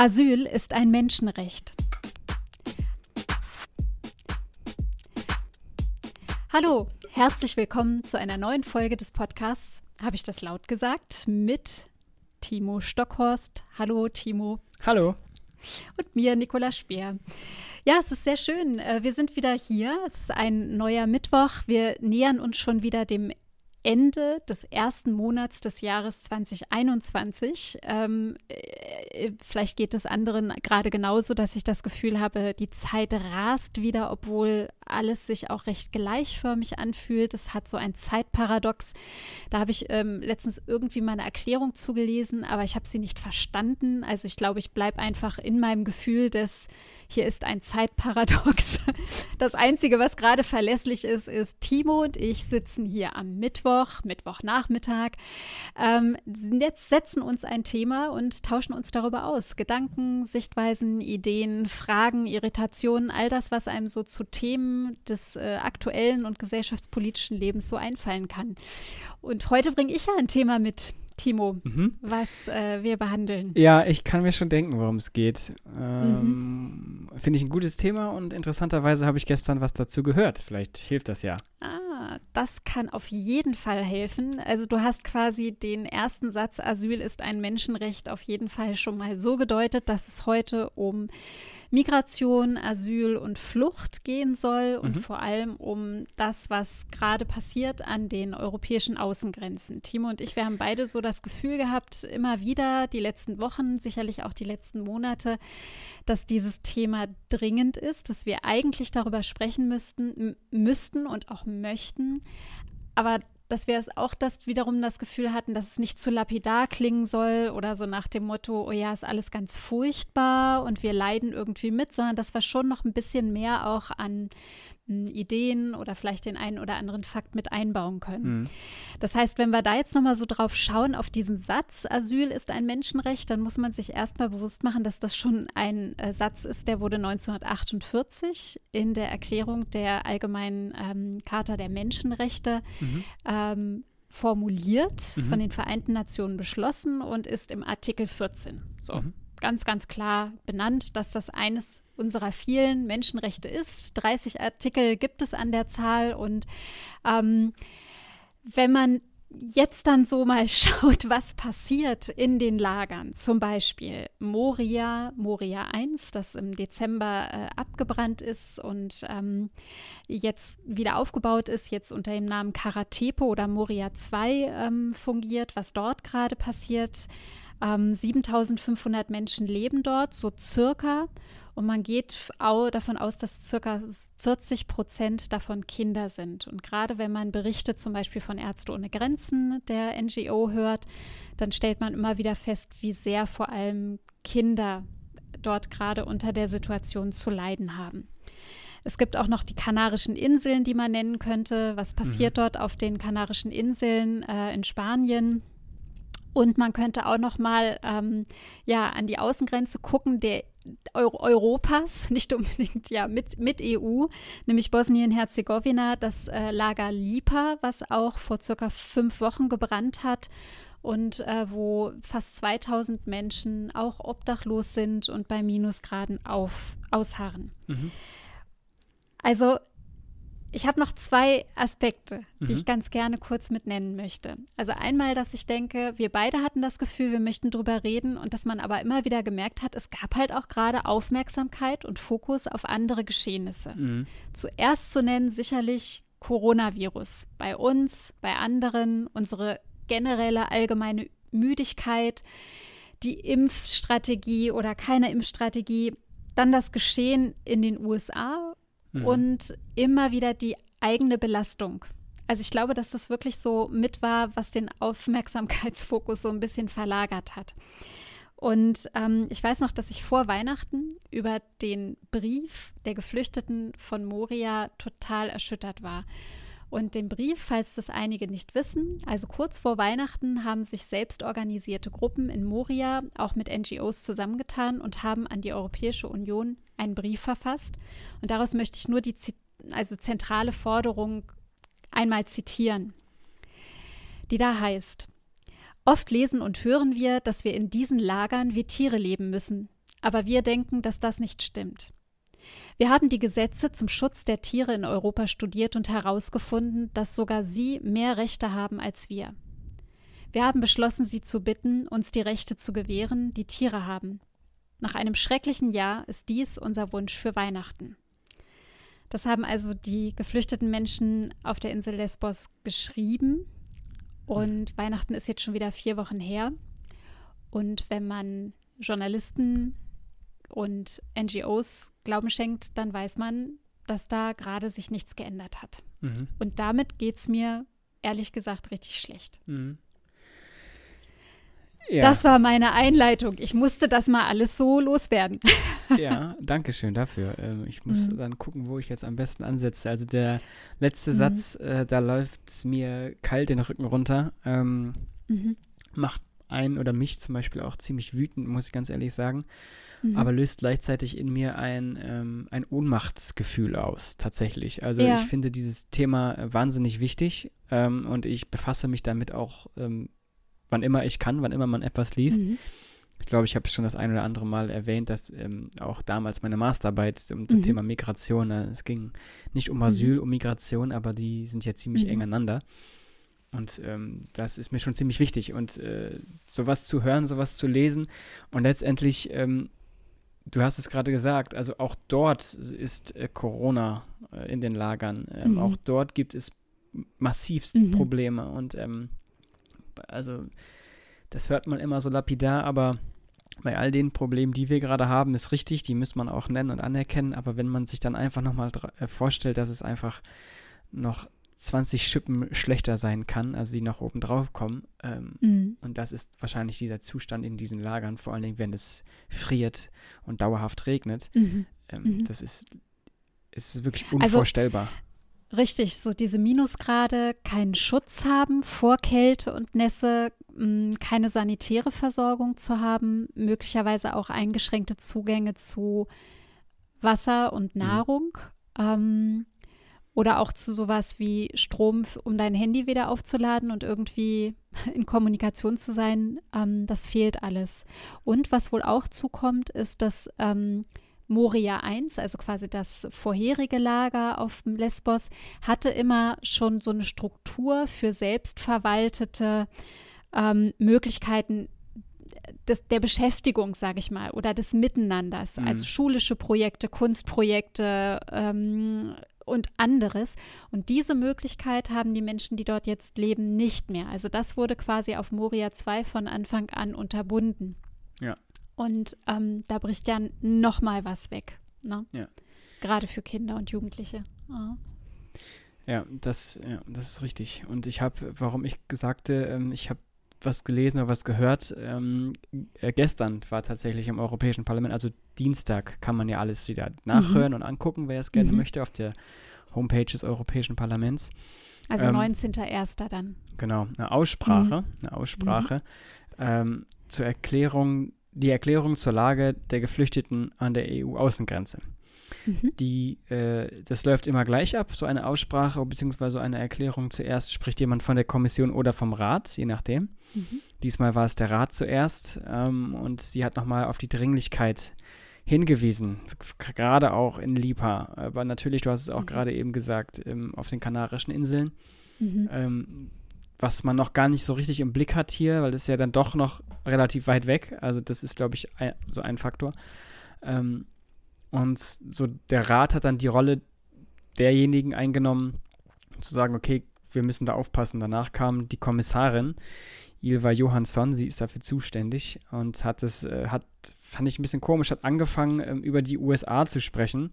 Asyl ist ein Menschenrecht. Hallo, herzlich willkommen zu einer neuen Folge des Podcasts. Habe ich das laut gesagt? Mit Timo Stockhorst. Hallo, Timo. Hallo. Und mir, Nicola Speer. Ja, es ist sehr schön. Äh, wir sind wieder hier. Es ist ein neuer Mittwoch. Wir nähern uns schon wieder dem Ende des ersten Monats des Jahres 2021. Ähm, äh, vielleicht geht es anderen gerade genauso, dass ich das Gefühl habe, die Zeit rast wieder, obwohl alles sich auch recht gleichförmig anfühlt. Es hat so ein Zeitparadox. Da habe ich ähm, letztens irgendwie meine Erklärung zugelesen, aber ich habe sie nicht verstanden. Also ich glaube, ich bleibe einfach in meinem Gefühl des hier ist ein Zeitparadox. Das Einzige, was gerade verlässlich ist, ist, Timo und ich sitzen hier am Mittwoch, Mittwochnachmittag, ähm, jetzt setzen uns ein Thema und tauschen uns darüber aus. Gedanken, Sichtweisen, Ideen, Fragen, Irritationen, all das, was einem so zu Themen des äh, aktuellen und gesellschaftspolitischen Lebens so einfallen kann. Und heute bringe ich ja ein Thema mit. Timo, mhm. was äh, wir behandeln. Ja, ich kann mir schon denken, worum es geht. Ähm, mhm. Finde ich ein gutes Thema und interessanterweise habe ich gestern was dazu gehört. Vielleicht hilft das ja. Ah, das kann auf jeden Fall helfen. Also du hast quasi den ersten Satz, Asyl ist ein Menschenrecht, auf jeden Fall schon mal so gedeutet, dass es heute um Migration, Asyl und Flucht gehen soll und mhm. vor allem um das, was gerade passiert an den europäischen Außengrenzen. Timo und ich, wir haben beide so das Gefühl gehabt, immer wieder die letzten Wochen, sicherlich auch die letzten Monate, dass dieses Thema dringend ist, dass wir eigentlich darüber sprechen müssten, müssten und auch möchten. Aber dass wir es auch das wiederum das Gefühl hatten, dass es nicht zu lapidar klingen soll oder so nach dem Motto, oh ja, ist alles ganz furchtbar und wir leiden irgendwie mit, sondern dass wir schon noch ein bisschen mehr auch an Ideen oder vielleicht den einen oder anderen Fakt mit einbauen können. Mhm. Das heißt, wenn wir da jetzt nochmal so drauf schauen, auf diesen Satz, Asyl ist ein Menschenrecht, dann muss man sich erstmal bewusst machen, dass das schon ein äh, Satz ist, der wurde 1948 in der Erklärung der Allgemeinen ähm, Charta der Menschenrechte mhm. ähm, formuliert, mhm. von den Vereinten Nationen beschlossen und ist im Artikel 14. So. Mhm. Ganz, ganz klar benannt, dass das eines unserer vielen Menschenrechte ist. 30 Artikel gibt es an der Zahl und ähm, wenn man jetzt dann so mal schaut, was passiert in den Lagern, zum Beispiel Moria, Moria 1, das im Dezember äh, abgebrannt ist und ähm, jetzt wieder aufgebaut ist, jetzt unter dem Namen Karatepo oder Moria 2 ähm, fungiert, was dort gerade passiert. Ähm, 7500 Menschen leben dort, so circa. Und man geht davon aus, dass circa 40 Prozent davon Kinder sind. Und gerade wenn man Berichte zum Beispiel von Ärzte ohne Grenzen, der NGO, hört, dann stellt man immer wieder fest, wie sehr vor allem Kinder dort gerade unter der Situation zu leiden haben. Es gibt auch noch die Kanarischen Inseln, die man nennen könnte. Was passiert mhm. dort auf den Kanarischen Inseln äh, in Spanien? Und man könnte auch noch mal ähm, ja, an die Außengrenze gucken der Euro Europas, nicht unbedingt ja mit, mit EU, nämlich Bosnien-Herzegowina, das äh, Lager Lipa, was auch vor circa fünf Wochen gebrannt hat und äh, wo fast 2000 Menschen auch obdachlos sind und bei Minusgraden auf, ausharren. Mhm. Also ich habe noch zwei Aspekte, die mhm. ich ganz gerne kurz mit nennen möchte. Also einmal, dass ich denke, wir beide hatten das Gefühl, wir möchten drüber reden und dass man aber immer wieder gemerkt hat, es gab halt auch gerade Aufmerksamkeit und Fokus auf andere Geschehnisse. Mhm. Zuerst zu nennen sicherlich Coronavirus. Bei uns, bei anderen, unsere generelle allgemeine Müdigkeit, die Impfstrategie oder keine Impfstrategie, dann das Geschehen in den USA mhm. und immer wieder die eigene Belastung. Also ich glaube, dass das wirklich so mit war, was den Aufmerksamkeitsfokus so ein bisschen verlagert hat. Und ähm, ich weiß noch, dass ich vor Weihnachten über den Brief der Geflüchteten von Moria total erschüttert war. Und den Brief, falls das einige nicht wissen, also kurz vor Weihnachten haben sich selbstorganisierte Gruppen in Moria auch mit NGOs zusammengetan und haben an die Europäische Union einen Brief verfasst. Und daraus möchte ich nur die also zentrale Forderung einmal zitieren, die da heißt, Oft lesen und hören wir, dass wir in diesen Lagern wie Tiere leben müssen. Aber wir denken, dass das nicht stimmt. Wir haben die Gesetze zum Schutz der Tiere in Europa studiert und herausgefunden, dass sogar sie mehr Rechte haben als wir. Wir haben beschlossen, sie zu bitten, uns die Rechte zu gewähren, die Tiere haben. Nach einem schrecklichen Jahr ist dies unser Wunsch für Weihnachten. Das haben also die geflüchteten Menschen auf der Insel Lesbos geschrieben. Und Weihnachten ist jetzt schon wieder vier Wochen her. Und wenn man Journalisten und NGOs Glauben schenkt, dann weiß man, dass da gerade sich nichts geändert hat. Mhm. Und damit geht es mir ehrlich gesagt richtig schlecht. Mhm. Ja. Das war meine Einleitung. Ich musste das mal alles so loswerden. ja, danke schön dafür. Ähm, ich muss mhm. dann gucken, wo ich jetzt am besten ansetze. Also der letzte mhm. Satz, äh, da läuft es mir kalt den Rücken runter. Ähm, mhm. Macht einen oder mich zum Beispiel auch ziemlich wütend, muss ich ganz ehrlich sagen. Mhm. Aber löst gleichzeitig in mir ein, ähm, ein Ohnmachtsgefühl aus, tatsächlich. Also ja. ich finde dieses Thema äh, wahnsinnig wichtig ähm, und ich befasse mich damit auch ähm, wann immer ich kann, wann immer man etwas liest. Mhm. Ich glaube, ich habe schon das ein oder andere Mal erwähnt, dass ähm, auch damals meine Masterarbeit um das mhm. Thema Migration, äh, es ging nicht um Asyl, mhm. um Migration, aber die sind ja ziemlich mhm. eng aneinander. Und ähm, das ist mir schon ziemlich wichtig. Und äh, sowas zu hören, sowas zu lesen und letztendlich, ähm, du hast es gerade gesagt, also auch dort ist äh, Corona äh, in den Lagern. Ähm, mhm. Auch dort gibt es massivst mhm. Probleme. Und ähm, also das hört man immer so lapidar, aber bei all den Problemen, die wir gerade haben, ist richtig, die muss man auch nennen und anerkennen, aber wenn man sich dann einfach nochmal äh, vorstellt, dass es einfach noch 20 Schippen schlechter sein kann, also die noch oben drauf kommen. Ähm, mhm. Und das ist wahrscheinlich dieser Zustand in diesen Lagern, vor allen Dingen, wenn es friert und dauerhaft regnet. Mhm. Ähm, mhm. Das ist, ist wirklich also unvorstellbar. Also, Richtig, so diese Minusgrade, keinen Schutz haben vor Kälte und Nässe, mm, keine sanitäre Versorgung zu haben, möglicherweise auch eingeschränkte Zugänge zu Wasser und mhm. Nahrung ähm, oder auch zu sowas wie Strom, um dein Handy wieder aufzuladen und irgendwie in Kommunikation zu sein, ähm, das fehlt alles. Und was wohl auch zukommt, ist, dass ähm, Moria I, also quasi das vorherige Lager auf dem Lesbos, hatte immer schon so eine Struktur für selbstverwaltete ähm, Möglichkeiten des, der Beschäftigung, sage ich mal, oder des Miteinanders, mhm. also schulische Projekte, Kunstprojekte ähm, und anderes. Und diese Möglichkeit haben die Menschen, die dort jetzt leben, nicht mehr. Also das wurde quasi auf Moria 2 von Anfang an unterbunden. Ja. Und ähm, da bricht ja noch mal was weg. Ne? Ja. Gerade für Kinder und Jugendliche. Oh. Ja, das, ja, das ist richtig. Und ich habe, warum ich sagte, ähm, ich habe was gelesen oder was gehört. Ähm, äh, gestern war tatsächlich im Europäischen Parlament, also Dienstag kann man ja alles wieder nachhören mhm. und angucken, wer es gerne mhm. möchte, auf der Homepage des Europäischen Parlaments. Also ähm, 19.01. dann. Genau, eine Aussprache, mhm. eine Aussprache mhm. ähm, zur Erklärung die Erklärung zur Lage der Geflüchteten an der EU-Außengrenze. Mhm. Die, äh, das läuft immer gleich ab, so eine Aussprache bzw. eine Erklärung. Zuerst spricht jemand von der Kommission oder vom Rat, je nachdem. Mhm. Diesmal war es der Rat zuerst ähm, und sie hat nochmal auf die Dringlichkeit hingewiesen, gerade auch in Lipa. Aber natürlich, du hast es auch mhm. gerade eben gesagt, ähm, auf den Kanarischen Inseln. Mhm. Ähm, was man noch gar nicht so richtig im Blick hat hier, weil das ist ja dann doch noch relativ weit weg. Also das ist, glaube ich, ein, so ein Faktor. Ähm, und so der Rat hat dann die Rolle derjenigen eingenommen, zu sagen, okay, wir müssen da aufpassen. Danach kam die Kommissarin, Ilva Johansson, sie ist dafür zuständig und hat es, äh, hat, fand ich ein bisschen komisch, hat angefangen, ähm, über die USA zu sprechen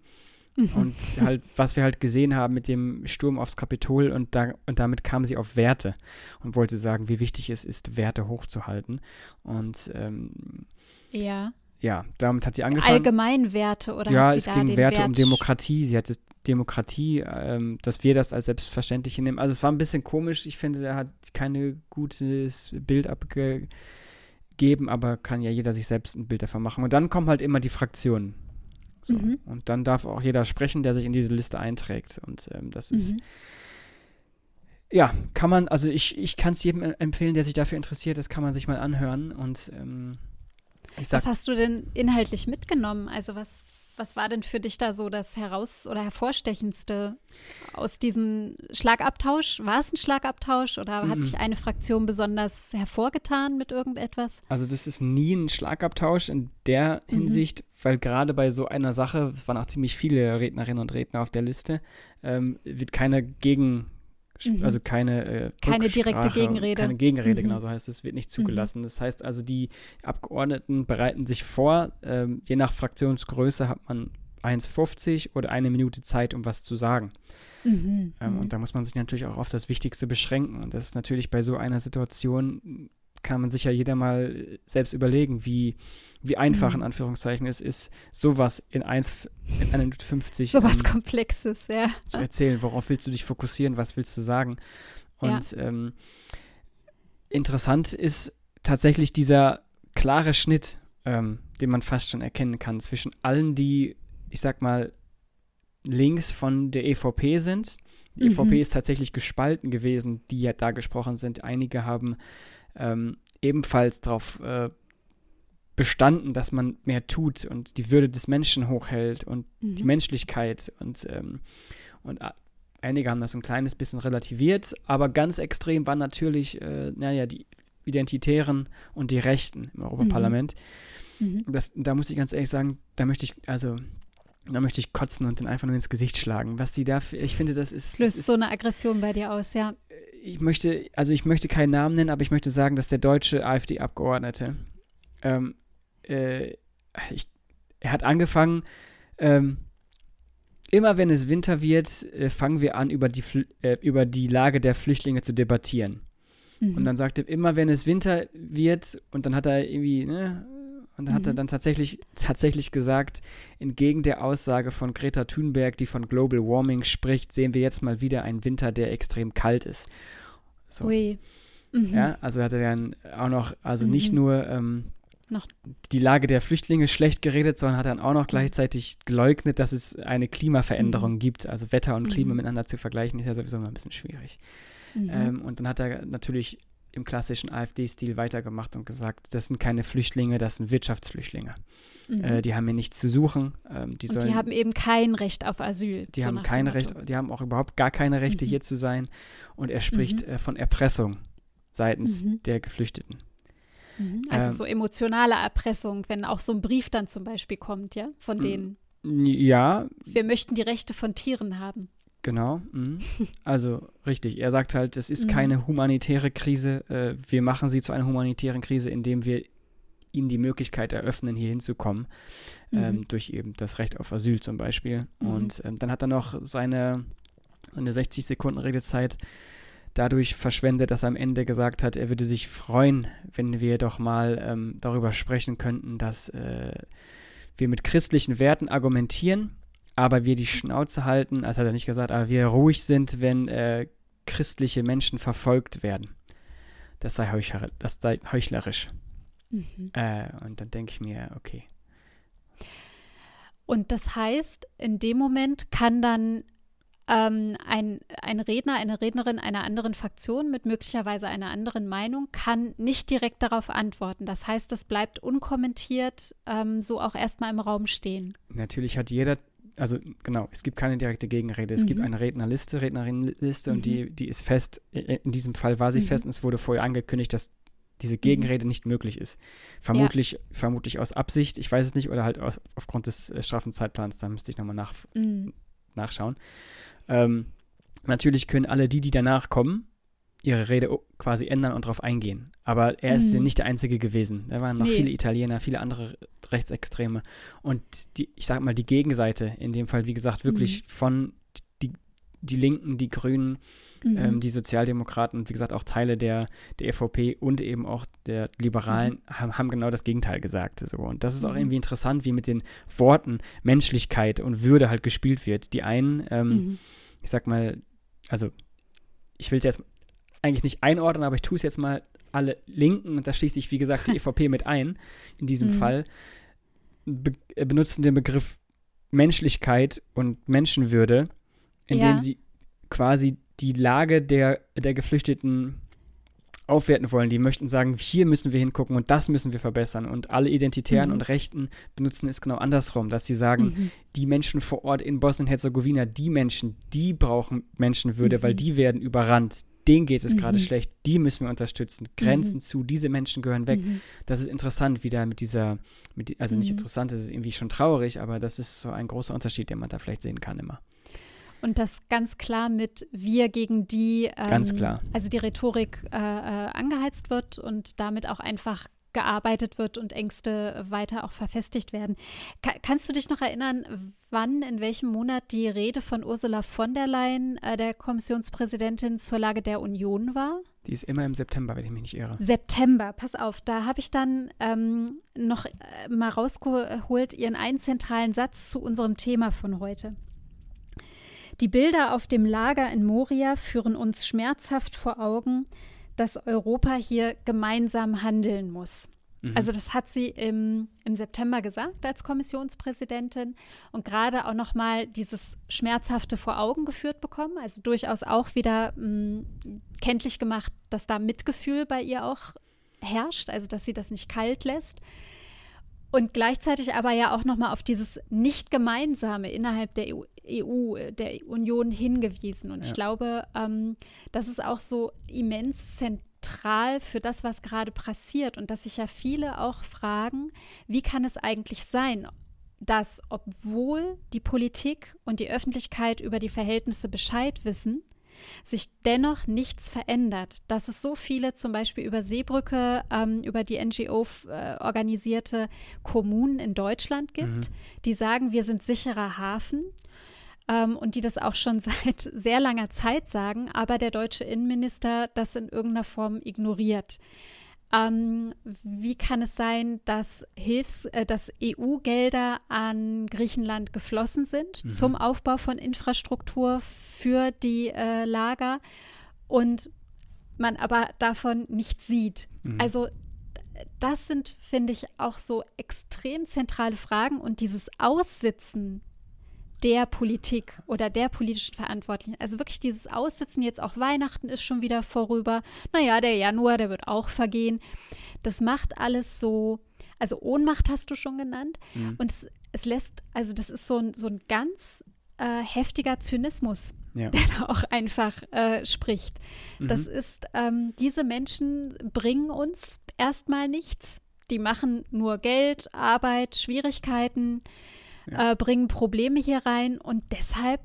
Mhm. Und halt, was wir halt gesehen haben mit dem Sturm aufs Kapitol und, da, und damit kam sie auf Werte und wollte sagen, wie wichtig es ist, Werte hochzuhalten. Und ähm, ja. Ja, damit hat sie angefangen. Allgemeinwerte oder Ja, es ging Werte Wert um Demokratie. Sie hat Demokratie, ähm, dass wir das als selbstverständlich nehmen. Also es war ein bisschen komisch. Ich finde, er hat kein gutes Bild abgegeben, aber kann ja jeder sich selbst ein Bild davon machen. Und dann kommen halt immer die Fraktionen. So. Mhm. Und dann darf auch jeder sprechen, der sich in diese Liste einträgt. Und ähm, das ist. Mhm. Ja, kann man, also ich, ich kann es jedem empfehlen, der sich dafür interessiert, das kann man sich mal anhören. Und ähm, Sag, was hast du denn inhaltlich mitgenommen? Also was, was war denn für dich da so das heraus- oder hervorstechendste aus diesem Schlagabtausch? War es ein Schlagabtausch oder mm -mm. hat sich eine Fraktion besonders hervorgetan mit irgendetwas? Also das ist nie ein Schlagabtausch in der mhm. Hinsicht, weil gerade bei so einer Sache, es waren auch ziemlich viele Rednerinnen und Redner auf der Liste, ähm, wird keine Gegen Mhm. Also keine äh, Keine direkte Gegenrede. Keine Gegenrede, mhm. genau so heißt es, wird nicht zugelassen. Mhm. Das heißt also, die Abgeordneten bereiten sich vor, ähm, je nach Fraktionsgröße hat man 1,50 oder eine Minute Zeit, um was zu sagen. Mhm. Ähm, mhm. und da muss man sich natürlich auch auf das Wichtigste beschränken. Und das ist natürlich bei so einer Situation kann man sich ja jeder mal selbst überlegen, wie, wie einfach mhm. in Anführungszeichen es ist, sowas in, eins, in einer Minute 50 sowas ähm, Komplexes, ja. zu erzählen. Worauf willst du dich fokussieren? Was willst du sagen? Und ja. ähm, interessant ist tatsächlich dieser klare Schnitt, ähm, den man fast schon erkennen kann, zwischen allen, die, ich sag mal, links von der EVP sind. Die mhm. EVP ist tatsächlich gespalten gewesen, die ja da gesprochen sind. Einige haben ähm, ebenfalls darauf äh, bestanden, dass man mehr tut und die Würde des Menschen hochhält und mhm. die Menschlichkeit und, ähm, und einige haben das so ein kleines bisschen relativiert, aber ganz extrem waren natürlich, äh, naja, die Identitären und die Rechten im Europaparlament. Mhm. Mhm. Das, da muss ich ganz ehrlich sagen, da möchte ich, also da möchte ich kotzen und den einfach nur ins Gesicht schlagen. Was sie da, ich finde, das ist. Löst so eine Aggression bei dir aus, ja. Ich möchte, also ich möchte keinen Namen nennen, aber ich möchte sagen, dass der deutsche AfD-Abgeordnete, ähm, äh, ich, er hat angefangen, ähm, immer wenn es Winter wird, äh, fangen wir an, über die, äh, über die Lage der Flüchtlinge zu debattieren. Mhm. Und dann sagte er, immer wenn es Winter wird, und dann hat er irgendwie, ne, und da hat er mhm. dann tatsächlich, tatsächlich gesagt, entgegen der Aussage von Greta Thunberg, die von Global Warming spricht, sehen wir jetzt mal wieder einen Winter, der extrem kalt ist. So. Ui. Mhm. Ja, also hat er dann auch noch, also mhm. nicht nur ähm, noch. die Lage der Flüchtlinge schlecht geredet, sondern hat dann auch noch mhm. gleichzeitig geleugnet, dass es eine Klimaveränderung mhm. gibt. Also Wetter und Klima miteinander zu vergleichen, ist ja sowieso immer ein bisschen schwierig. Ähm, und dann hat er natürlich im klassischen AfD-Stil weitergemacht und gesagt, das sind keine Flüchtlinge, das sind Wirtschaftsflüchtlinge. Mhm. Äh, die haben hier nichts zu suchen. Ähm, die, und sollen, die haben eben kein Recht auf Asyl. Die so haben kein Recht, die haben auch überhaupt gar keine Rechte mhm. hier zu sein. Und er spricht mhm. äh, von Erpressung seitens mhm. der Geflüchteten. Mhm. Also ähm, so emotionale Erpressung, wenn auch so ein Brief dann zum Beispiel kommt, ja, von denen. Ja. Wir möchten die Rechte von Tieren haben. Genau. Mhm. Also richtig. Er sagt halt, es ist mhm. keine humanitäre Krise. Äh, wir machen sie zu einer humanitären Krise, indem wir ihnen die Möglichkeit eröffnen, hier hinzukommen. Mhm. Ähm, durch eben das Recht auf Asyl zum Beispiel. Mhm. Und ähm, dann hat er noch seine, seine 60 Sekunden Redezeit dadurch verschwendet, dass er am Ende gesagt hat, er würde sich freuen, wenn wir doch mal ähm, darüber sprechen könnten, dass äh, wir mit christlichen Werten argumentieren aber wir die Schnauze halten, also hat er nicht gesagt, aber wir ruhig sind, wenn äh, christliche Menschen verfolgt werden. Das sei, heuchler, das sei heuchlerisch. Mhm. Äh, und dann denke ich mir, okay. Und das heißt, in dem Moment kann dann ähm, ein, ein Redner, eine Rednerin einer anderen Fraktion mit möglicherweise einer anderen Meinung kann nicht direkt darauf antworten. Das heißt, das bleibt unkommentiert ähm, so auch erstmal im Raum stehen. Natürlich hat jeder also genau, es gibt keine direkte Gegenrede. Es mhm. gibt eine Rednerliste, Rednerinnenliste mhm. und die, die ist fest. In diesem Fall war sie mhm. fest und es wurde vorher angekündigt, dass diese mhm. Gegenrede nicht möglich ist. Vermutlich, ja. vermutlich aus Absicht, ich weiß es nicht, oder halt aus, aufgrund des äh, straffen Zeitplans, da müsste ich nochmal nach, mhm. nachschauen. Ähm, natürlich können alle die, die danach kommen, ihre Rede quasi ändern und darauf eingehen. Aber er ist mhm. nicht der Einzige gewesen. Da waren noch nee. viele Italiener, viele andere Rechtsextreme. Und die, ich sag mal, die Gegenseite, in dem Fall, wie gesagt, wirklich mhm. von die, die Linken, die Grünen, mhm. ähm, die Sozialdemokraten und wie gesagt auch Teile der, der EVP und eben auch der Liberalen mhm. haben, haben, genau das Gegenteil gesagt. So. Und das ist auch mhm. irgendwie interessant, wie mit den Worten Menschlichkeit und Würde halt gespielt wird. Die einen, ähm, mhm. ich sag mal, also ich will es jetzt eigentlich nicht einordnen, aber ich tue es jetzt mal alle Linken, und da schließe ich, wie gesagt, die EVP mit ein, in diesem mhm. Fall, be äh, benutzen den Begriff Menschlichkeit und Menschenwürde, indem ja. sie quasi die Lage der, der Geflüchteten aufwerten wollen. Die möchten sagen, hier müssen wir hingucken und das müssen wir verbessern. Und alle Identitären mhm. und Rechten benutzen es genau andersrum, dass sie sagen, mhm. die Menschen vor Ort in Bosnien-Herzegowina, die Menschen, die brauchen Menschenwürde, mhm. weil die werden überrannt. Denen geht es mhm. gerade schlecht, die müssen wir unterstützen. Grenzen mhm. zu, diese Menschen gehören weg. Mhm. Das ist interessant, wie da mit dieser, mit, also nicht interessant, das ist irgendwie schon traurig, aber das ist so ein großer Unterschied, den man da vielleicht sehen kann immer. Und das ganz klar mit wir gegen die, ähm, ganz klar. also die Rhetorik äh, äh, angeheizt wird und damit auch einfach gearbeitet wird und Ängste weiter auch verfestigt werden. Ka kannst du dich noch erinnern, wann, in welchem Monat die Rede von Ursula von der Leyen, äh, der Kommissionspräsidentin zur Lage der Union war? Die ist immer im September, wenn ich mich nicht irre. September, pass auf, da habe ich dann ähm, noch äh, mal rausgeholt ihren einen zentralen Satz zu unserem Thema von heute. Die Bilder auf dem Lager in Moria führen uns schmerzhaft vor Augen, dass Europa hier gemeinsam handeln muss. Mhm. Also das hat sie im, im September gesagt als Kommissionspräsidentin und gerade auch noch mal dieses Schmerzhafte vor Augen geführt bekommen. Also durchaus auch wieder mh, mm, kenntlich gemacht, dass da Mitgefühl bei ihr auch herrscht, also dass sie das nicht kalt lässt. Und gleichzeitig aber ja auch noch mal auf dieses Nicht-Gemeinsame innerhalb der EU, EU, der Union hingewiesen. Und ja. ich glaube, ähm, das ist auch so immens zentral für das, was gerade passiert. Und dass sich ja viele auch fragen, wie kann es eigentlich sein, dass obwohl die Politik und die Öffentlichkeit über die Verhältnisse Bescheid wissen, sich dennoch nichts verändert. Dass es so viele zum Beispiel über Seebrücke, ähm, über die NGO äh, organisierte Kommunen in Deutschland gibt, mhm. die sagen, wir sind sicherer Hafen ähm, und die das auch schon seit sehr langer Zeit sagen, aber der deutsche Innenminister das in irgendeiner Form ignoriert. Ähm, wie kann es sein, dass Hilfs-, äh, dass EU-Gelder an Griechenland geflossen sind mhm. zum Aufbau von Infrastruktur für die äh, Lager und man aber davon nichts sieht? Mhm. Also das sind, finde ich, auch so extrem zentrale Fragen und dieses Aussitzen der Politik oder der politischen Verantwortlichen. Also wirklich dieses Aussitzen, jetzt auch Weihnachten ist schon wieder vorüber. Naja, der Januar, der wird auch vergehen. Das macht alles so, also Ohnmacht hast du schon genannt. Mhm. Und es, es, lässt, also das ist so ein, so ein ganz äh, heftiger Zynismus, ja. der da auch einfach äh, spricht. Mhm. Das ist, ähm, diese Menschen bringen uns erstmal nichts. Die machen nur Geld, Arbeit, Schwierigkeiten ja. äh, bringen Probleme hier rein und deshalb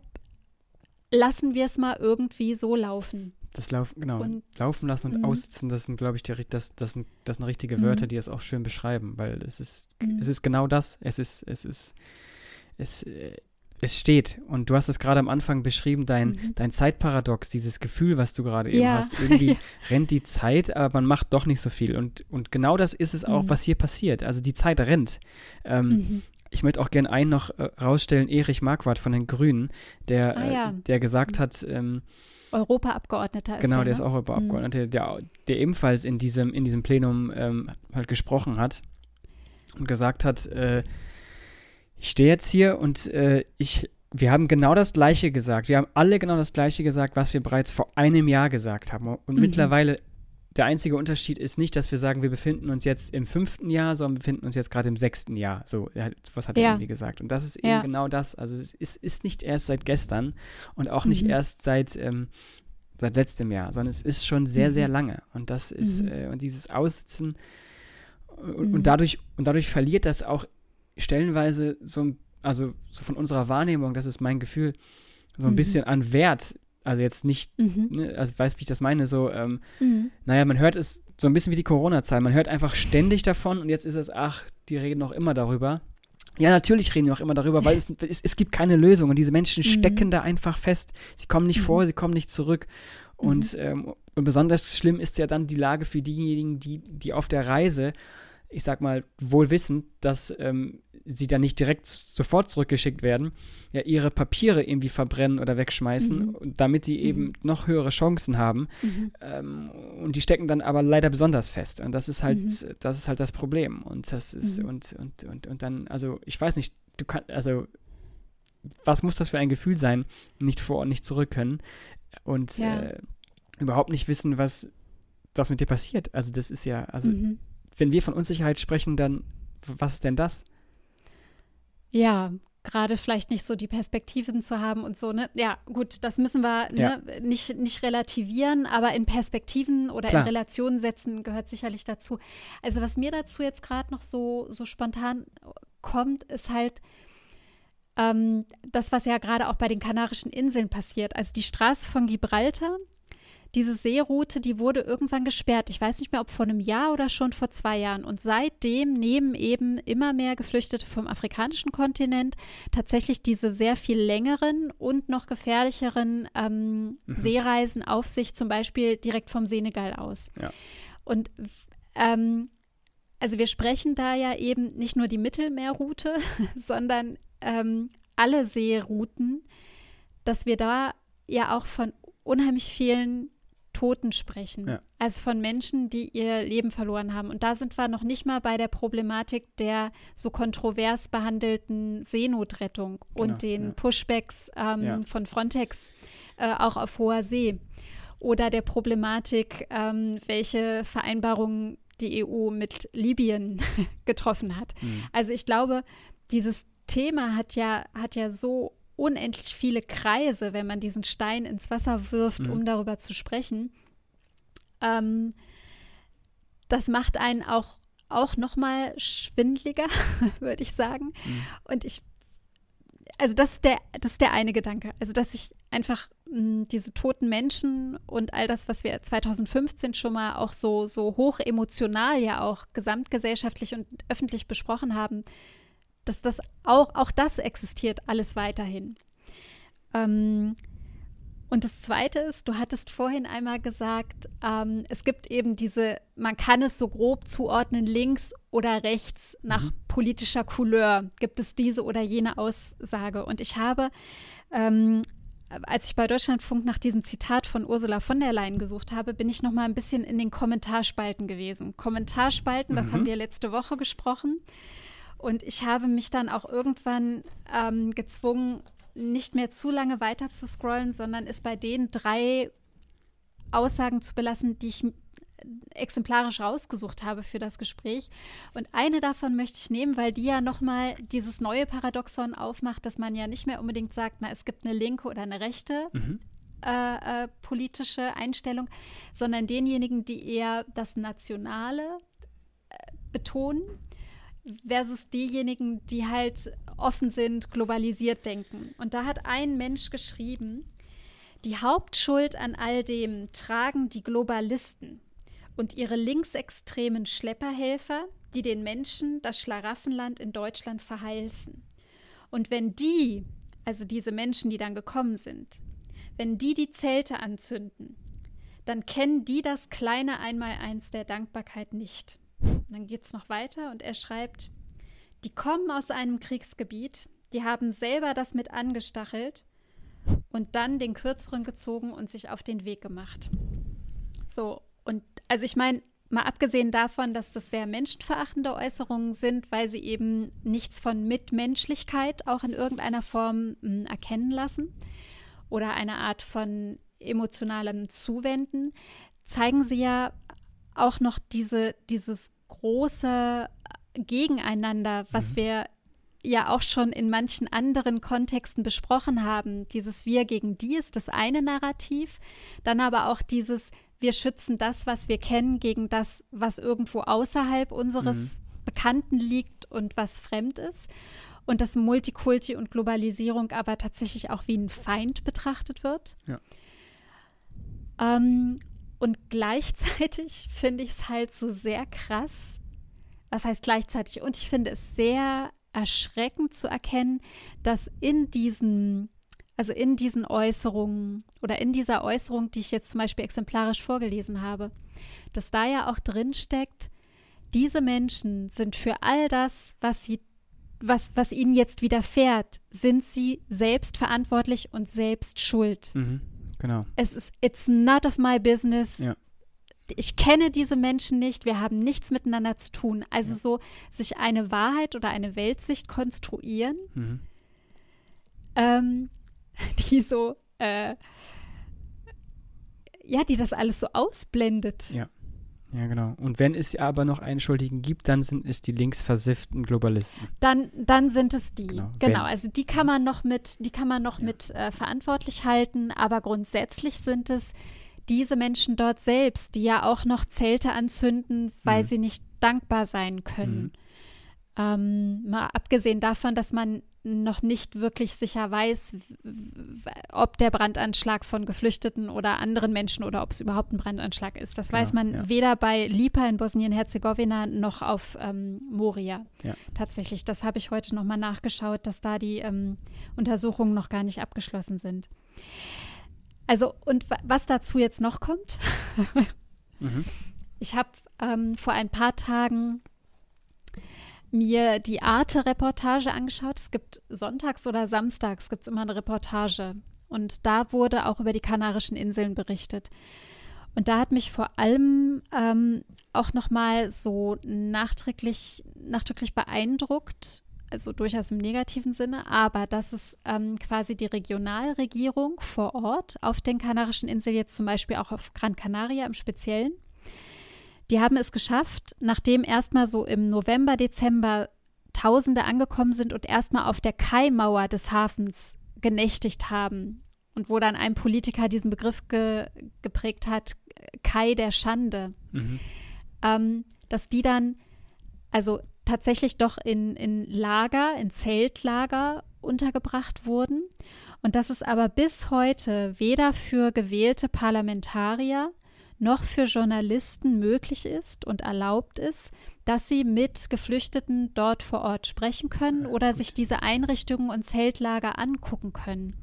lassen wir es mal irgendwie so laufen. Das Laufen, genau. Und, laufen lassen und mhm. aussitzen, das sind, glaube ich, die, das, das, sind, das sind richtige mhm. Wörter, die es auch schön beschreiben, weil es ist, mhm. es ist genau das. Es ist, es ist, es, äh, es steht. Und du hast es gerade am Anfang beschrieben, dein, mhm. dein Zeitparadox, dieses Gefühl, was du gerade eben ja. hast. Irgendwie ja. rennt die Zeit, aber man macht doch nicht so viel. Und, und genau das ist es auch, mhm. was hier passiert. Also die Zeit rennt. Ähm, mhm ich möchte auch gerne einen noch äh, rausstellen, Erich Marquardt von den Grünen, der, ah, ja. äh, der gesagt hat, ähm, Europaabgeordneter ist Genau, der, der ist ne? auch Europaabgeordneter, mhm. der, der ebenfalls in diesem, in diesem Plenum ähm, halt gesprochen hat und gesagt hat, äh, ich stehe jetzt hier und äh, ich, wir haben genau das Gleiche gesagt. Wir haben alle genau das Gleiche gesagt, was wir bereits vor einem Jahr gesagt haben. Und mhm. mittlerweile der einzige Unterschied ist nicht, dass wir sagen, wir befinden uns jetzt im fünften Jahr, sondern wir befinden uns jetzt gerade im sechsten Jahr. So, was hat er irgendwie gesagt? Und das ist eben ja. genau das. Also es ist, ist, nicht erst seit gestern und auch nicht mhm. erst seit, ähm, seit letztem Jahr, sondern es ist schon sehr, mhm. sehr lange. Und das ist, mhm. äh, und dieses Aussitzen und, und, mhm. dadurch, und dadurch verliert das auch stellenweise so, also so von unserer Wahrnehmung, das ist mein Gefühl, so ein mhm. bisschen an Wert also jetzt nicht, mhm. ne, also weißt, wie ich das meine, so, ähm, mhm. naja, man hört es so ein bisschen wie die Corona-Zahl. Man hört einfach ständig davon und jetzt ist es, ach, die reden noch immer darüber. Ja, natürlich reden wir auch immer darüber, weil es, es, es gibt keine Lösung und diese Menschen mhm. stecken da einfach fest. Sie kommen nicht vor, mhm. sie kommen nicht zurück. Und, mhm. ähm, und besonders schlimm ist ja dann die Lage für diejenigen, die, die auf der Reise ich sag mal, wohl wissend, dass ähm, sie dann nicht direkt sofort zurückgeschickt werden, ja, ihre Papiere irgendwie verbrennen oder wegschmeißen, mhm. damit sie eben mhm. noch höhere Chancen haben. Mhm. Ähm, und die stecken dann aber leider besonders fest. Und das ist halt, mhm. das ist halt das Problem. Und das ist, mhm. und, und, und, und dann, also ich weiß nicht, du kannst, also was muss das für ein Gefühl sein, nicht vor und nicht zurück können und ja. äh, überhaupt nicht wissen, was das mit dir passiert. Also das ist ja, also mhm. wenn wir von Unsicherheit sprechen, dann was ist denn das? Ja, gerade vielleicht nicht so die Perspektiven zu haben und so, ne? Ja, gut, das müssen wir ne, ja. nicht, nicht relativieren, aber in Perspektiven oder Klar. in Relationen setzen gehört sicherlich dazu. Also was mir dazu jetzt gerade noch so, so spontan kommt, ist halt ähm, das, was ja gerade auch bei den Kanarischen Inseln passiert. Also die Straße von Gibraltar, diese Seeroute, die wurde irgendwann gesperrt. Ich weiß nicht mehr, ob vor einem Jahr oder schon vor zwei Jahren. Und seitdem nehmen eben immer mehr Geflüchtete vom afrikanischen Kontinent tatsächlich diese sehr viel längeren und noch gefährlicheren ähm, mhm. Seereisen auf sich, zum Beispiel direkt vom Senegal aus. Ja. Und ähm, also wir sprechen da ja eben nicht nur die Mittelmeerroute, sondern ähm, alle Seerouten, dass wir da ja auch von unheimlich vielen Toten sprechen. Ja. Also von Menschen, die ihr Leben verloren haben. Und da sind wir noch nicht mal bei der Problematik der so kontrovers behandelten Seenotrettung genau, und den ja. Pushbacks ähm, ja. von Frontex äh, auch auf hoher See. Oder der Problematik, ähm, welche Vereinbarungen die EU mit Libyen getroffen hat. Mhm. Also ich glaube, dieses Thema hat ja, hat ja so unendlich viele Kreise, wenn man diesen Stein ins Wasser wirft, mhm. um darüber zu sprechen. Ähm, das macht einen auch, auch noch mal schwindliger, würde ich sagen. Mhm. Und ich, also das ist, der, das ist der eine Gedanke. Also, dass ich einfach mh, hm, diese toten Menschen und all das, was wir 2015 schon mal auch so, so hoch emotional ja auch gesamtgesellschaftlich und öffentlich besprochen haben, dass das auch, auch das existiert alles weiterhin. Ähm, und das Zweite ist, du hattest vorhin einmal gesagt, ähm, es gibt eben diese, man kann es so grob zuordnen, links oder rechts nach mhm. politischer Couleur gibt es diese oder jene Aussage. Und ich habe, ähm, als ich bei Deutschlandfunk nach diesem Zitat von Ursula von der Leyen gesucht habe, bin ich noch mal ein bisschen in den Kommentarspalten gewesen. Kommentarspalten, mhm. das haben wir letzte Woche gesprochen. Und ich habe mich dann auch irgendwann ähm, gezwungen, nicht mehr zu lange weiter zu scrollen, sondern es bei den drei Aussagen zu belassen, die ich exemplarisch rausgesucht habe für das Gespräch. Und eine davon möchte ich nehmen, weil die ja nochmal dieses neue Paradoxon aufmacht, dass man ja nicht mehr unbedingt sagt, na, es gibt eine linke oder eine rechte mhm. äh, äh, politische Einstellung, sondern denjenigen, die eher das Nationale äh, betonen versus diejenigen, die halt offen sind, globalisiert denken. Und da hat ein Mensch geschrieben, die Hauptschuld an all dem tragen die Globalisten und ihre linksextremen Schlepperhelfer, die den Menschen das Schlaraffenland in Deutschland verheilsen. Und wenn die, also diese Menschen, die dann gekommen sind, wenn die die Zelte anzünden, dann kennen die das kleine Einmaleins der Dankbarkeit nicht. Dann geht es noch weiter und er schreibt, die kommen aus einem Kriegsgebiet, die haben selber das mit angestachelt und dann den Kürzeren gezogen und sich auf den Weg gemacht. So, und also ich meine, mal abgesehen davon, dass das sehr menschenverachtende Äußerungen sind, weil sie eben nichts von Mitmenschlichkeit auch in irgendeiner Form mh, hm, erkennen lassen oder eine Art von emotionalem Zuwenden, zeigen sie ja auch noch diese, dieses große Gegeneinander, was mhm. wir ja auch schon in manchen anderen Kontexten besprochen haben. Dieses Wir gegen die ist das eine Narrativ, dann aber auch dieses Wir schützen das, was wir kennen, gegen das, was irgendwo außerhalb unseres mhm. Bekannten liegt und was fremd ist. Und dass Multikulti und Globalisierung aber tatsächlich auch wie ein Feind betrachtet wird. Ja. Ähm, und gleichzeitig finde ich es halt so sehr krass. Was heißt gleichzeitig? Und ich finde es sehr erschreckend zu erkennen, dass in diesen, also in diesen Äußerungen oder in dieser Äußerung, die ich jetzt zum Beispiel exemplarisch vorgelesen habe, dass da ja auch drin steckt, diese Menschen sind für all das, was sie was, was ihnen jetzt widerfährt, sind sie selbst verantwortlich und selbst schuld. Mhm. Genau. Es ist, it's not of my business. Ja. Ich kenne diese Menschen nicht, wir haben nichts miteinander zu tun. Also ja. so sich eine Wahrheit oder eine Weltsicht konstruieren, mhm. ähm, die so, äh, ja, die das alles so ausblendet. Ja. Ja, genau. Und wenn es aber noch einen Schuldigen gibt, dann sind es die linksversifften Globalisten. Dann, dann sind es die. Genau, genau. also die kann man noch mit, die kann man noch ja. mit äh, verantwortlich halten, aber grundsätzlich sind es diese Menschen dort selbst, die ja auch noch Zelte anzünden, weil mhm. sie nicht dankbar sein können. Mhm. Ähm, mal abgesehen davon, dass man noch nicht wirklich sicher weiß, ob der Brandanschlag von Geflüchteten oder anderen Menschen oder ob es überhaupt ein Brandanschlag ist. Das genau, weiß man ja. weder bei Lipa in Bosnien-Herzegowina noch auf ähm, Moria. Ja. Tatsächlich, das habe ich heute noch mal nachgeschaut, dass da die ähm, Untersuchungen noch gar nicht abgeschlossen sind. Also, und was dazu jetzt noch kommt, mhm. ich habe ähm, vor ein paar Tagen mir die Arte-Reportage angeschaut. Es gibt sonntags oder samstags gibt es immer eine Reportage. Und da wurde auch über die Kanarischen Inseln berichtet. Und da hat mich vor allem ähm, auch nochmal so nachträglich, nachträglich beeindruckt, also durchaus im negativen Sinne, aber dass es ähm, quasi die Regionalregierung vor Ort auf den Kanarischen Inseln, jetzt zum Beispiel auch auf Gran Canaria im Speziellen, die haben es geschafft, nachdem erstmal so im November, Dezember Tausende angekommen sind und erstmal auf der Kaimauer des Hafens genächtigt haben. Und wo dann ein Politiker diesen Begriff ge geprägt hat, Kai der Schande. Mhm. Ähm, dass die dann, also tatsächlich doch in, in Lager, in Zeltlager untergebracht wurden. Und dass es aber bis heute weder für gewählte Parlamentarier noch für Journalisten möglich ist und erlaubt ist, dass sie mit Geflüchteten dort vor Ort sprechen können oder sich diese Einrichtungen und Zeltlager angucken können.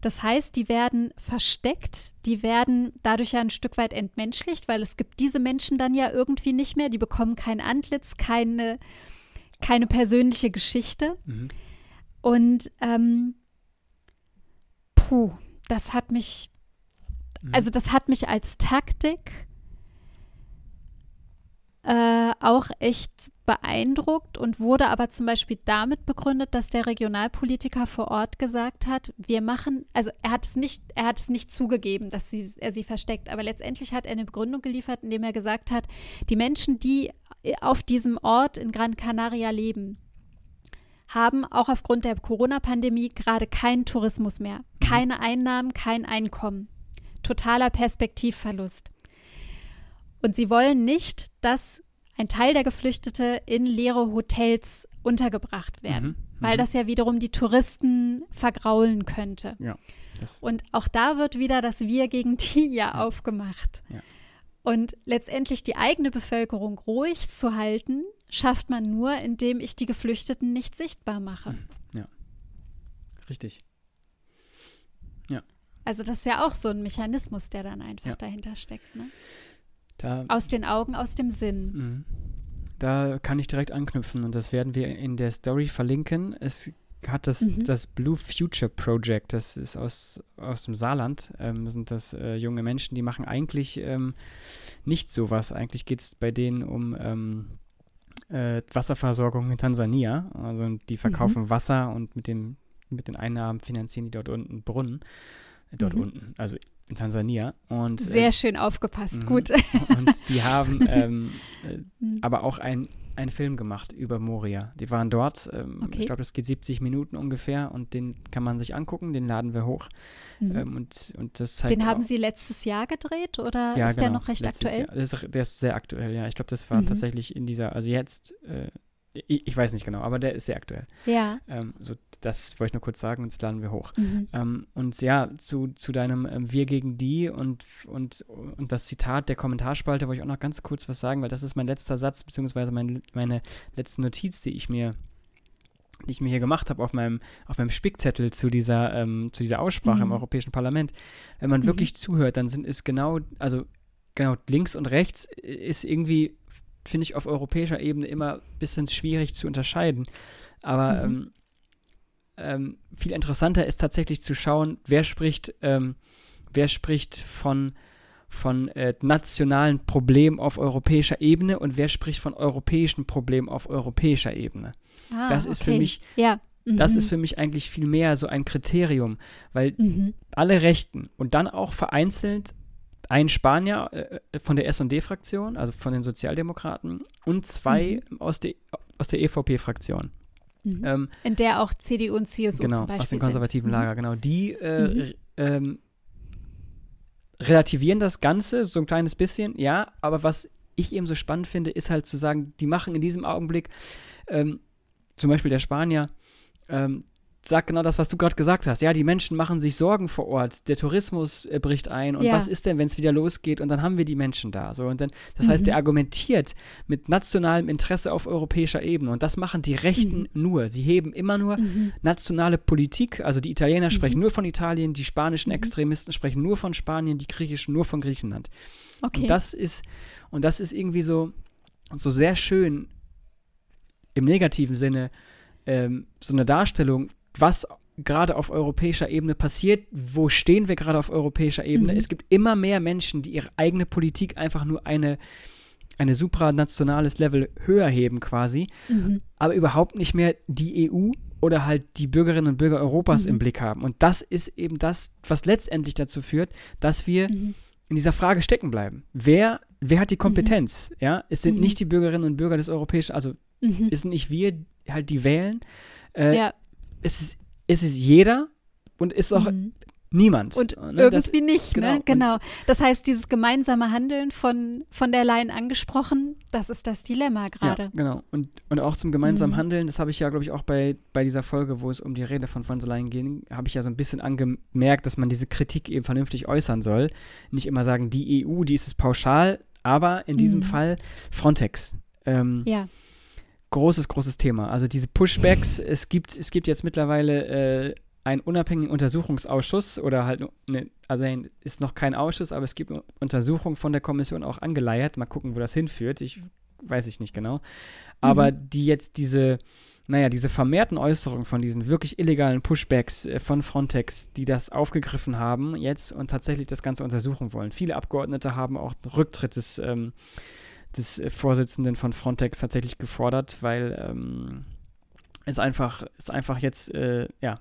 Das heißt, die werden versteckt, die werden dadurch ja ein Stück weit entmenschlicht, weil es gibt diese Menschen dann ja irgendwie nicht mehr, die bekommen kein Antlitz, keine, keine persönliche Geschichte. Mhm. Und ähm, puh, das hat mich Mhm. Also das hat mich als Taktik äh, auch echt beeindruckt und wurde aber zum Beispiel damit begründet, dass der Regionalpolitiker vor Ort gesagt hat, wir machen, also er hat es nicht, er hat es nicht zugegeben, dass sie, er sie versteckt, aber letztendlich hat er eine Begründung geliefert, indem er gesagt hat, die Menschen, die auf diesem Ort in Gran Canaria leben, haben auch aufgrund der Corona-Pandemie gerade keinen Tourismus mehr, mhm. keine Einnahmen, kein Einkommen totaler Perspektivverlust. Und sie wollen nicht, dass ein Teil der Geflüchtete in leere Hotels untergebracht werden, mhm, weil mhm. das ja wiederum die Touristen vergraulen könnte. Ja, und auch da wird wieder das Wir gegen die ja, ja. aufgemacht. Ja. Und letztendlich die eigene Bevölkerung ruhig zu halten, schafft man nur, indem ich die Geflüchteten nicht sichtbar mache. Ja. Richtig. Also das ist ja auch so ein Mechanismus, der dann einfach ja. dahinter steckt. Ne? Da, aus den Augen, aus dem Sinn. Mhm. Da kann ich direkt anknüpfen und das werden wir in der Story verlinken. Es hat das, mhm. das Blue Future Project, das ist aus, aus dem Saarland, ähm, sind das äh, junge Menschen, die machen eigentlich ähm, nicht sowas. Eigentlich geht es bei denen um ähm, äh, Wasserversorgung in Tansania. Also die verkaufen mhm. Wasser und mit, dem, mit den Einnahmen finanzieren die dort unten Brunnen dort mhm. unten, also in Tansania. Und, Sehr äh, schön aufgepasst, mhm. gut. Und die haben ähm, äh, mhm. aber auch ein, einen Film gemacht über Moria. Die waren dort, ähm, okay. ich glaube, das geht 70 Minuten ungefähr und den kann man sich angucken, den laden wir hoch. Mhm. Ähm, und, und das den haben Sie letztes Jahr gedreht oder ja, ist genau, der noch recht aktuell? Jahr. Ist, der ist sehr aktuell, ja. Ich glaube, das war mhm. tatsächlich in dieser, also jetzt äh, ich, ich, weiß nicht genau, aber der ist sehr aktuell. Ja. Ähm, so, das wollte ich nur kurz sagen, jetzt laden wir hoch. Mhm. Ähm, und ja, zu, zu deinem ähm, Wir gegen die und, und, und das Zitat der Kommentarspalte wollte ich auch noch ganz kurz was sagen, weil das ist mein letzter Satz, beziehungsweise mein, meine letzte Notiz, die ich mir die ich mir hier gemacht habe auf meinem, auf meinem Spickzettel zu dieser, ähm, zu dieser Aussprache mhm. im Europäischen Parlament. Wenn man mhm. wirklich zuhört, dann sind es genau, also genau links und rechts ist irgendwie finde ich auf europäischer Ebene immer ein bisschen schwierig zu unterscheiden. Aber mhm. ähm, ähm, viel interessanter ist tatsächlich zu schauen, wer spricht, ähm, wer spricht von, von äh, nationalen Problemen auf europäischer Ebene und wer spricht von europäischen Problemen auf europäischer Ebene. Ah, das ist okay. für mich, ja. mhm. das ist für mich eigentlich viel mehr so ein Kriterium, weil mhm. alle Rechten und dann auch vereinzelt ein Spanier äh, von der SD-Fraktion, also von den Sozialdemokraten, und zwei mhm. aus, der, aus der EVP-Fraktion. Mhm. Ähm, In der auch CDU und CSU genau, zum Beispiel aus dem konservativen sind. Lager, genau. Die äh, mhm. ähm, relativieren das Ganze so ein kleines bisschen, ja, aber was ich eben so spannend finde, ist halt zu sagen, die machen in diesem Augenblick, ähm, zum Beispiel der Spanier, ähm, sagt genau das, was du gerade gesagt hast. Ja, die Menschen machen sich Sorgen vor Ort. Der Tourismus äh, bricht ein. Und ja. was ist denn, wenn es wieder losgeht? Und dann haben wir die Menschen da. So, und dann, das mhm. heißt, der argumentiert mit nationalem Interesse auf europäischer Ebene. Und das machen die Rechten mhm. nur. Sie heben immer nur mhm. nationale Politik. Also die Italiener sprechen mhm. nur von Italien, die spanischen mhm. Extremisten sprechen nur von Spanien, die griechischen nur von Griechenland. Okay. Und das ist, und das ist irgendwie so, so sehr schön im negativen Sinne, ähm, so eine Darstellung was gerade auf europäischer Ebene passiert, wo stehen wir gerade auf europäischer Ebene. Mhm. Es gibt immer mehr Menschen, die ihre eigene Politik einfach nur eine, eine supranationales Level höher heben quasi, mhm. aber überhaupt nicht mehr die EU oder halt die Bürgerinnen und Bürger Europas mhm. im Blick haben. Und das ist eben das, was letztendlich dazu führt, dass wir mhm. in dieser Frage stecken bleiben. Wer, wer hat die mhm. Kompetenz? Ja, es sind mhm. nicht die Bürgerinnen und Bürger des europäischen, also es sind nicht wir halt die wählen. Äh, ja es ist, es ist jeder und ist auch mhm. niemand. Und ne? irgendwie das, nicht, genau. ne? Genau. Das heißt, dieses gemeinsame Handeln von, von der Leyen angesprochen, das ist das Dilemma gerade. Ja, genau. Und, und auch zum gemeinsamen mhm. Handeln, das habe ich ja, glaube ich, auch bei, bei dieser Folge, wo es um die Rede von von der Leyen ging, habe ich ja so ein bisschen angemerkt, dass man diese Kritik eben vernünftig äußern soll. Nicht immer sagen, die EU, die ist es pauschal, aber in diesem mhm. Fall Frontex. Ähm, ja großes, großes Thema. Also diese Pushbacks, es gibt, es gibt jetzt mittlerweile äh, einen unabhängigen Untersuchungsausschuss oder halt, ne, also ist noch kein Ausschuss, aber es gibt eine Untersuchung von der Kommission auch angeleiert. Mal gucken, wo das hinführt. Ich weiß ich nicht genau. Aber mhm. die jetzt diese, naja, diese vermehrten Äußerungen von diesen wirklich illegalen Pushbacks äh, von Frontex, die das aufgegriffen haben jetzt und tatsächlich das Ganze untersuchen wollen. Viele Abgeordnete haben auch Rücktritt des ähm, des äh, Vorsitzenden von Frontex tatsächlich gefordert, weil ähm, es einfach, es einfach jetzt, äh, ja,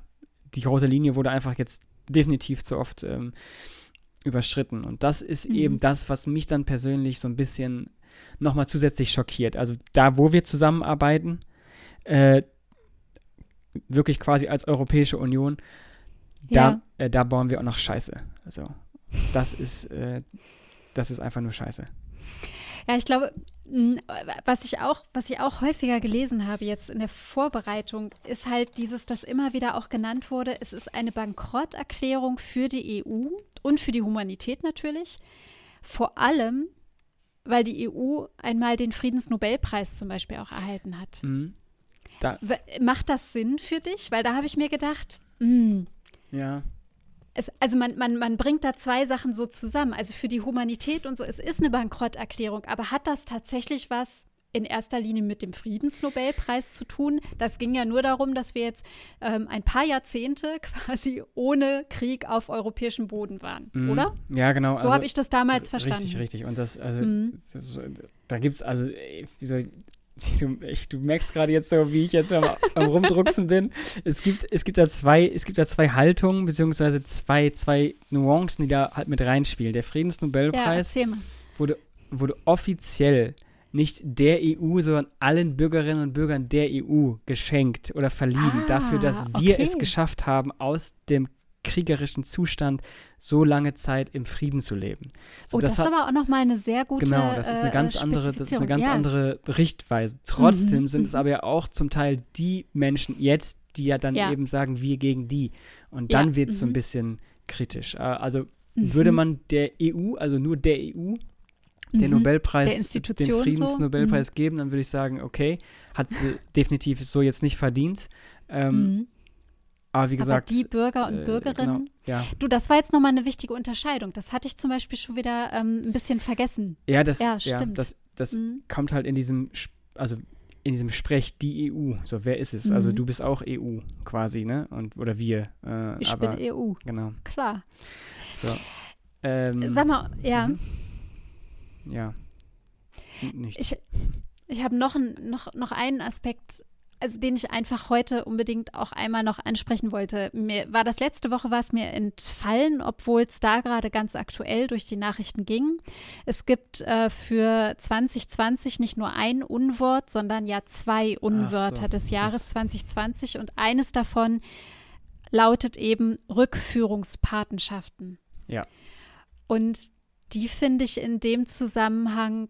die rote Linie wurde einfach jetzt definitiv zu oft ähm, überschritten. Und das ist mhm. eben das, was mich dann persönlich so ein bisschen nochmal zusätzlich schockiert. Also da, wo wir zusammenarbeiten, äh, wirklich quasi als Europäische Union, da, ja. äh, da bauen wir auch noch Scheiße. Also das ist, äh, das ist einfach nur Scheiße. Ja, ich glaube, was ich auch, was ich auch häufiger gelesen habe jetzt in der Vorbereitung, ist halt dieses, das immer wieder auch genannt wurde, es ist eine Bankrotterklärung für die EU und für die Humanität natürlich. Vor allem, weil die EU einmal den Friedensnobelpreis zum Beispiel auch erhalten hat. Mhm. Da. Macht das Sinn für dich? Weil da habe ich mir gedacht, mh, hm, ja es, also man, man, man bringt da zwei Sachen so zusammen. Also für die Humanität und so, es ist eine Bankrotterklärung, aber hat das tatsächlich was in erster Linie mit dem Friedensnobelpreis zu tun. Das ging ja nur darum, dass wir jetzt ähm, ein paar Jahrzehnte quasi ohne Krieg auf europäischem Boden waren, mm, oder? Ja, genau. So also, habe ich das damals verstanden. Richtig, richtig. Und das, also, mm. das, da gibt es, also, wie soll ich, Du, ich, du merkst gerade jetzt so, wie ich jetzt am, am Rumdrucksen bin. Es gibt, es gibt da zwei, es gibt da zwei Haltungen, beziehungsweise zwei, zwei Nuancen, die da halt mit reinspielen. Der Friedensnobelpreis ja, wurde, wurde offiziell nicht der EU, sondern allen Bürgerinnen und Bürgern der EU geschenkt oder verliehen, ah, dafür, dass wir okay. es geschafft haben, aus dem kriegerischen Zustand so lange Zeit im Frieden zu leben. So, oh, das, das ist aber auch nochmal eine sehr gute Genau, das ist eine ganz äh, andere, das ist eine ganz ja. andere Richtweise. Trotzdem mhm, sind es mhm. aber ja auch zum Teil die Menschen jetzt, die ja dann ja. eben sagen, wir gegen die. Und dann ja. wird es mhm. so ein mhm. bisschen kritisch. Äh, also mhm. würde man der EU, also nur der EU, den mhm. Nobelpreis, den Friedensnobelpreis so. geben, dann würde ich sagen, okay, hat sie definitiv so jetzt nicht verdient. Ähm, aber wie gesagt. Aber die Bürger und äh, Bürgerinnen. Genau, ja. Du, das war jetzt nochmal eine wichtige Unterscheidung. Das hatte ich zum Beispiel schon wieder ähm, ein bisschen vergessen. Ja, das, ja, ja das, das mhm. kommt halt in diesem, also in diesem Sprech die EU. So, wer ist es? Also mhm. Also du bist auch EU quasi, ne? Und, oder wir. Äh, ich aber, bin EU. Genau. Klar. So. Ähm, Sag mal, ja. Mhm. Ja. Nichts. Ich, ich habe noch, ein, noch, noch einen Aspekt also den ich einfach heute unbedingt auch einmal noch ansprechen wollte. Mir war das letzte Woche war es mir entfallen, obwohl es da gerade ganz aktuell durch die Nachrichten ging. Es gibt äh, für 2020 nicht nur ein Unwort, sondern ja zwei Unwörter so, des Jahres 2020 und eines davon lautet eben Rückführungspatenschaften. Ja. Und die finde ich in dem Zusammenhang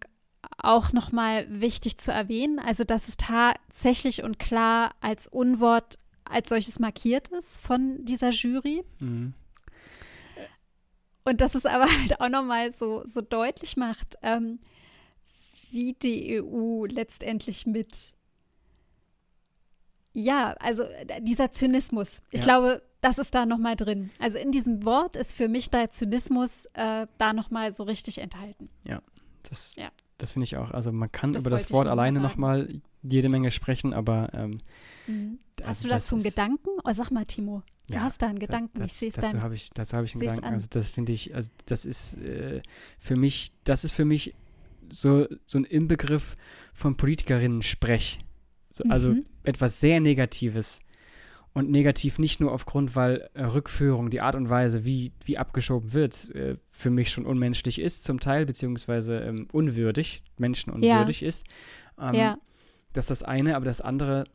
auch nochmal wichtig zu erwähnen. Also, dass es tatsächlich und klar als Unwort als solches markiert ist von dieser Jury. Mhm. Und dass es aber halt auch nochmal so, so deutlich macht, ähm, wie die EU letztendlich mit, ja, also dieser Zynismus. Ich ja. glaube, das ist da nochmal drin. Also in diesem Wort ist für mich der Zynismus äh, da nochmal so richtig enthalten. Ja, das, ja. Das finde ich auch. Also man kann das über das Wort alleine nochmal jede Menge sprechen, aber ähm, mhm. Hast du dazu einen Gedanken? Oh, sag mal, Timo. Du ja, hast da einen Gedanken. Das, ich sehe es dazu habe ich, dazu hab ich einen Gedanken. Also das finde ich, also das ist äh, für mich, das ist für mich so, so ein Inbegriff von Politikerinnen-Sprech. So, also mhm. etwas sehr Negatives und negativ nicht nur aufgrund, weil äh, Rückführung, die Art und Weise, wie, wie abgeschoben wird, äh, für mich schon unmenschlich ist, zum Teil, beziehungsweise ähm, unwürdig, menschenunwürdig ja. ist. Ähm, ja. Das ist das eine, aber das andere,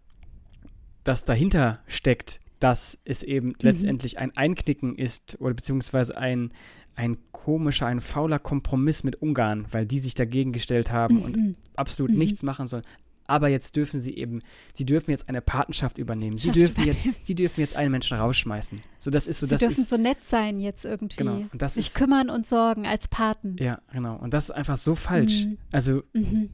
das dahinter steckt, dass es eben mhm. letztendlich ein Einknicken ist oder beziehungsweise ein, ein komischer, ein fauler Kompromiss mit Ungarn, weil die sich dagegen gestellt haben mhm. und absolut mhm. nichts machen sollen aber jetzt dürfen sie eben, sie dürfen jetzt eine Patenschaft übernehmen. Sie dürfen jetzt, sie dürfen jetzt einen Menschen rausschmeißen. So, das ist so, sie das dürfen ist, so nett sein jetzt irgendwie. Genau. Und das Sich ist, kümmern und sorgen als Paten. Ja, genau. Und das ist einfach so falsch. Mhm. Also, mhm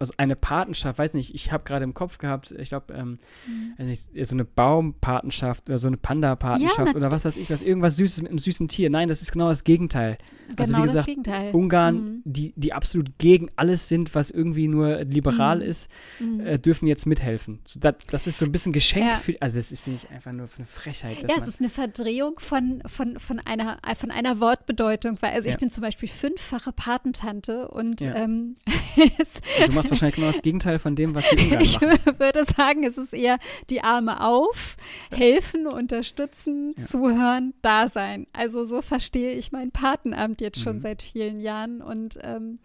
also eine Patenschaft, weiß nicht, ich habe gerade im Kopf gehabt, ich glaube, ähm, mhm. so eine Baumpatenschaft oder so eine Panda-Patenschaft ja, oder was weiß ich, was irgendwas Süßes mit einem süßen Tier. Nein, das ist genau das Gegenteil. Genau also wie gesagt, Gegenteil. Ungarn, mhm. die, die absolut gegen alles sind, was irgendwie nur liberal mhm. ist, mhm. äh, dürfen jetzt mithelfen. So, das, das, ist so ein bisschen Geschenk ja. für, also das finde ich einfach nur eine Frechheit. Ja, es ist eine Verdrehung von, von, von, einer, von einer Wortbedeutung, weil also ja. ich bin zum Beispiel fünffache Patentante und ähm, du machst ist wahrscheinlich genau das Gegenteil von dem, was die Ungarn ich machen. Ich würde sagen, es ist eher die Arme auf, helfen, unterstützen, ja. zuhören, da sein. Also so verstehe ich mein Patenamt jetzt schon mhm. seit vielen Jahren und ähm,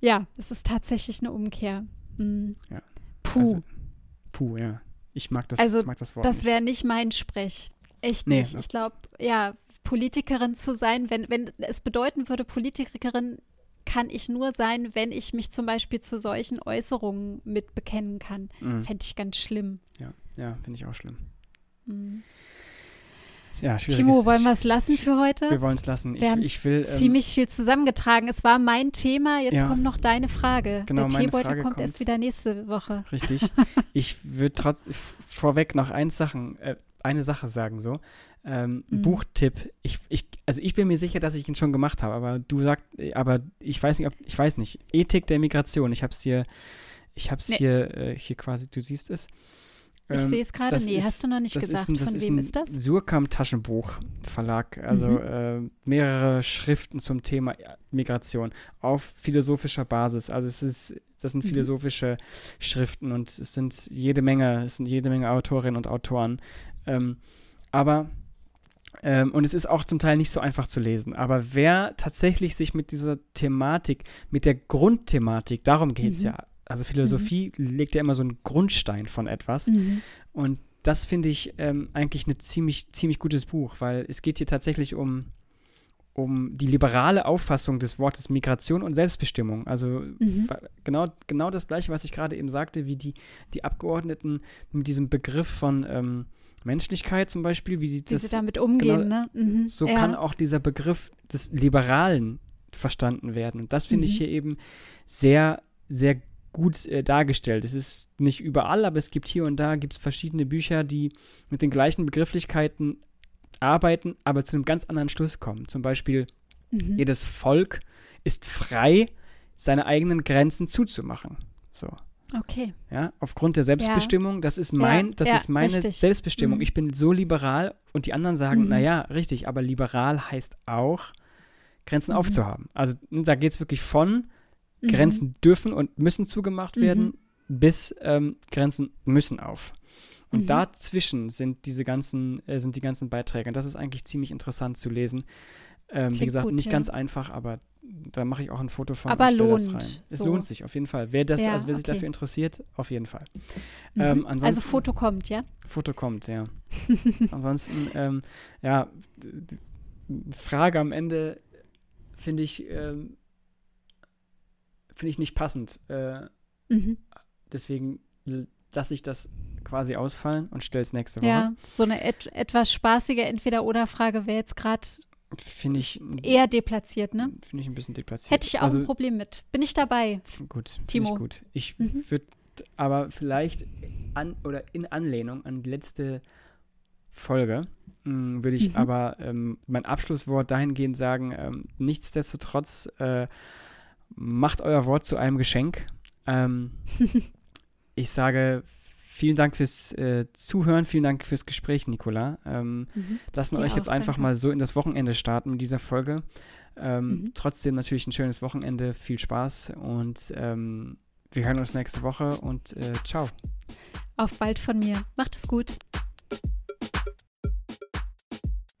ja, es ist tatsächlich eine Umkehr. Mhm. Ja. Puh. Also, puh, ja. Ich mag das, also, mag das Wort. Das wäre nicht mein Sprech. Echt nee, nicht. Ich glaube, ja, Politikerin zu sein, wenn, wenn es bedeuten würde, Politikerin kann ich nur sein, wenn ich mich zum Beispiel zu solchen Äußerungen mit bekennen kann. Mhm. Fände ich ganz schlimm. Ja, ja, finde ich auch schlimm. Mhm. Ja, Timo, wollen wir es lassen für heute? Wir wollen es lassen. Wir ich, haben ich will, ähm, ziemlich viel zusammengetragen. Es war mein Thema, jetzt ja, kommt noch deine Frage. Genau, Der Teebeutel kommt, kommt, erst wieder nächste Woche. Richtig. ich würde vorweg noch eins Sachen, äh, eine Sache sagen so. Ähm, mhm. Buchtipp. Ich, ich, also ich bin mir sicher, dass ich ihn schon gemacht habe, aber du sagst, aber ich weiß nicht, ob, ich weiß nicht. Ethik der Migration. Ich habe es hier, ich habe es nee. hier, äh, hier quasi, du siehst es. Ich ähm, sehe es gerade, nee, ist, hast du noch nicht gesagt. Ist ein, Von wem ist das? Surkam Taschenbuch Verlag, also mhm. äh, mehrere Schriften zum Thema Migration auf philosophischer Basis. Also es ist, das sind mhm. philosophische Schriften und es sind jede Menge, es sind jede Menge Autorinnen und Autoren. Ähm, aber ähm, und es ist auch zum Teil nicht so einfach zu lesen. Aber wer tatsächlich sich mit dieser Thematik, mit der Grundthematik, darum geht es mhm. ja. Also Philosophie mhm. legt ja immer so einen Grundstein von etwas. Mhm. Und das finde ich ähm, eigentlich ein ziemlich, ziemlich gutes Buch, weil es geht hier tatsächlich um, um die liberale Auffassung des Wortes Migration und Selbstbestimmung. Also mhm. genau, genau das Gleiche, was ich gerade eben sagte, wie die, die Abgeordneten mit diesem Begriff von ähm, Menschlichkeit zum Beispiel, wie sie wie das sie damit umgehen, genau, ne? Mhm, so ja. kann auch dieser Begriff des Liberalen verstanden werden. Und das finde mhm. ich hier eben sehr, sehr gut äh, dargestellt. Es ist nicht überall, aber es gibt hier und da gibt's verschiedene Bücher, die mit den gleichen Begrifflichkeiten arbeiten, aber zu einem ganz anderen Schluss kommen. Zum Beispiel, mhm. jedes Volk ist frei, seine eigenen Grenzen zuzumachen. So. Okay. Ja, aufgrund der Selbstbestimmung, ja. das ist mein, ja, das ja, ist meine richtig. Selbstbestimmung. Mhm. Ich bin so liberal und die anderen sagen, mhm. naja, richtig, aber liberal heißt auch, Grenzen mhm. aufzuhaben. Also da geht es wirklich von, mhm. Grenzen dürfen und müssen zugemacht werden, mhm. bis ähm, Grenzen müssen auf. Und mhm. dazwischen sind diese ganzen, äh, sind die ganzen Beiträge. Und das ist eigentlich ziemlich interessant zu lesen. Ähm, wie gesagt, gut, nicht ja. ganz einfach, aber da mache ich auch ein Foto von aber und lohnt, das rein. Es so. lohnt sich auf jeden Fall. Wer das, ja, also wer sich okay. dafür interessiert, auf jeden Fall. Mhm. Ähm, also Foto kommt, ja? Foto kommt, ja. ansonsten, ähm, ja, Frage am Ende finde ich, ähm, finde ich nicht passend. Äh, mhm. Deswegen lasse ich das quasi ausfallen und stelle es nächste Woche. Ja, so eine et etwas spaßige Entweder-Oder-Frage wäre jetzt gerade Finde ich. Eher deplatziert, ne? Finde ich ein bisschen deplatziert. Hätte ich auch also, ein Problem mit. Bin ich dabei? Gut, Timo. Ich gut. Ich mhm. würde aber vielleicht an oder in Anlehnung an die letzte Folge hm, würde ich mhm. aber ähm, mein Abschlusswort dahingehend sagen: ähm, Nichtsdestotrotz äh, macht euer Wort zu einem Geschenk. Ähm, ich sage Vielen Dank fürs äh, Zuhören, vielen Dank fürs Gespräch, Nicola. Ähm, mhm. Lassen Dir euch jetzt einfach danke. mal so in das Wochenende starten mit dieser Folge. Ähm, mhm. Trotzdem natürlich ein schönes Wochenende, viel Spaß und ähm, wir hören uns nächste Woche und äh, ciao. Auf bald von mir. Macht es gut.